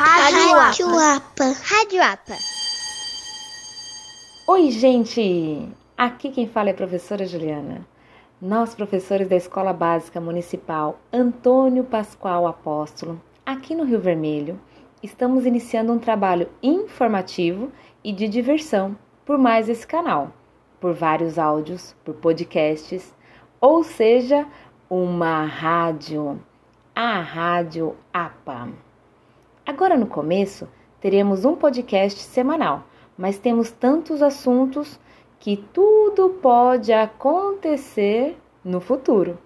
Rádio Apa. Rádio Apa. Oi, gente! Aqui quem fala é a professora Juliana. Nós, professores da Escola Básica Municipal Antônio Pascoal Apóstolo, aqui no Rio Vermelho, estamos iniciando um trabalho informativo e de diversão por mais esse canal, por vários áudios, por podcasts, ou seja, uma rádio, a Rádio APA. Agora no começo, teremos um podcast semanal, mas temos tantos assuntos que tudo pode acontecer no futuro.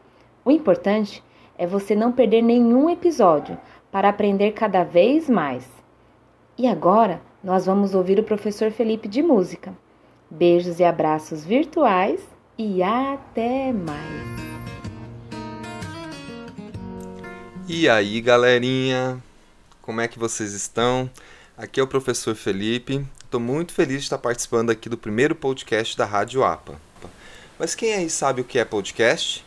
O importante é você não perder nenhum episódio para aprender cada vez mais. E agora nós vamos ouvir o professor Felipe de música. Beijos e abraços virtuais e até mais. E aí, galerinha? Como é que vocês estão? Aqui é o professor Felipe. Estou muito feliz de estar participando aqui do primeiro podcast da Rádio APA. Mas quem aí sabe o que é podcast?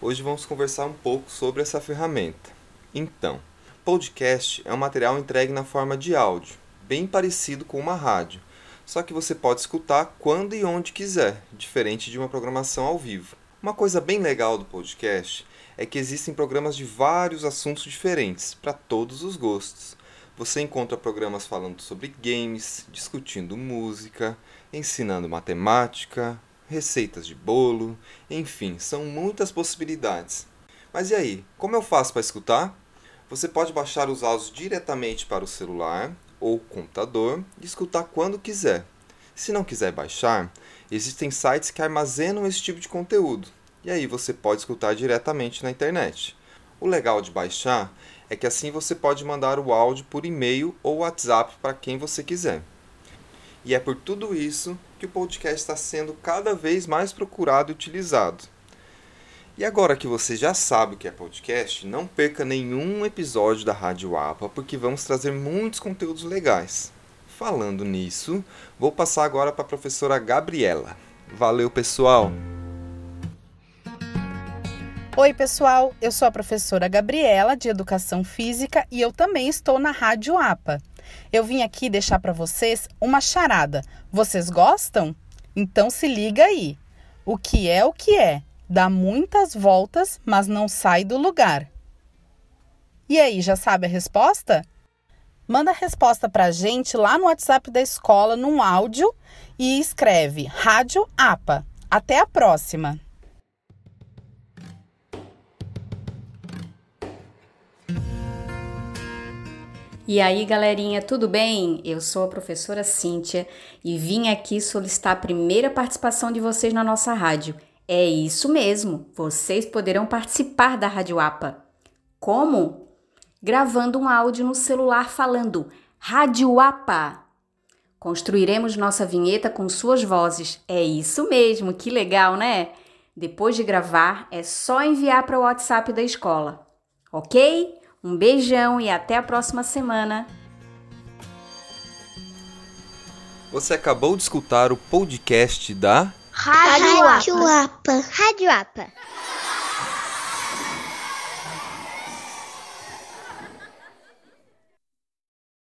Hoje vamos conversar um pouco sobre essa ferramenta. Então, podcast é um material entregue na forma de áudio, bem parecido com uma rádio, só que você pode escutar quando e onde quiser, diferente de uma programação ao vivo. Uma coisa bem legal do podcast é que existem programas de vários assuntos diferentes, para todos os gostos. Você encontra programas falando sobre games, discutindo música, ensinando matemática, receitas de bolo, enfim, são muitas possibilidades. Mas e aí, como eu faço para escutar? Você pode baixar os áudios diretamente para o celular ou computador e escutar quando quiser. Se não quiser baixar, existem sites que armazenam esse tipo de conteúdo e aí você pode escutar diretamente na internet. O legal de baixar é que assim você pode mandar o áudio por e-mail ou WhatsApp para quem você quiser. E é por tudo isso que o podcast está sendo cada vez mais procurado e utilizado. E agora que você já sabe o que é podcast, não perca nenhum episódio da Rádio APA, porque vamos trazer muitos conteúdos legais. Falando nisso, vou passar agora para a professora Gabriela. Valeu, pessoal! Oi, pessoal. Eu sou a professora Gabriela de Educação Física e eu também estou na Rádio APA. Eu vim aqui deixar para vocês uma charada. Vocês gostam? Então se liga aí. O que é o que é? Dá muitas voltas, mas não sai do lugar. E aí, já sabe a resposta? Manda a resposta para a gente lá no WhatsApp da escola, num áudio, e escreve Rádio APA. Até a próxima! E aí, galerinha, tudo bem? Eu sou a professora Cíntia e vim aqui solicitar a primeira participação de vocês na nossa rádio. É isso mesmo, vocês poderão participar da Rádio APA. Como? Gravando um áudio no celular falando Rádio APA. Construiremos nossa vinheta com suas vozes. É isso mesmo, que legal, né? Depois de gravar, é só enviar para o WhatsApp da escola. Ok? Um beijão e até a próxima semana. Você acabou de escutar o podcast da Rádio Apa. Rádio Apa.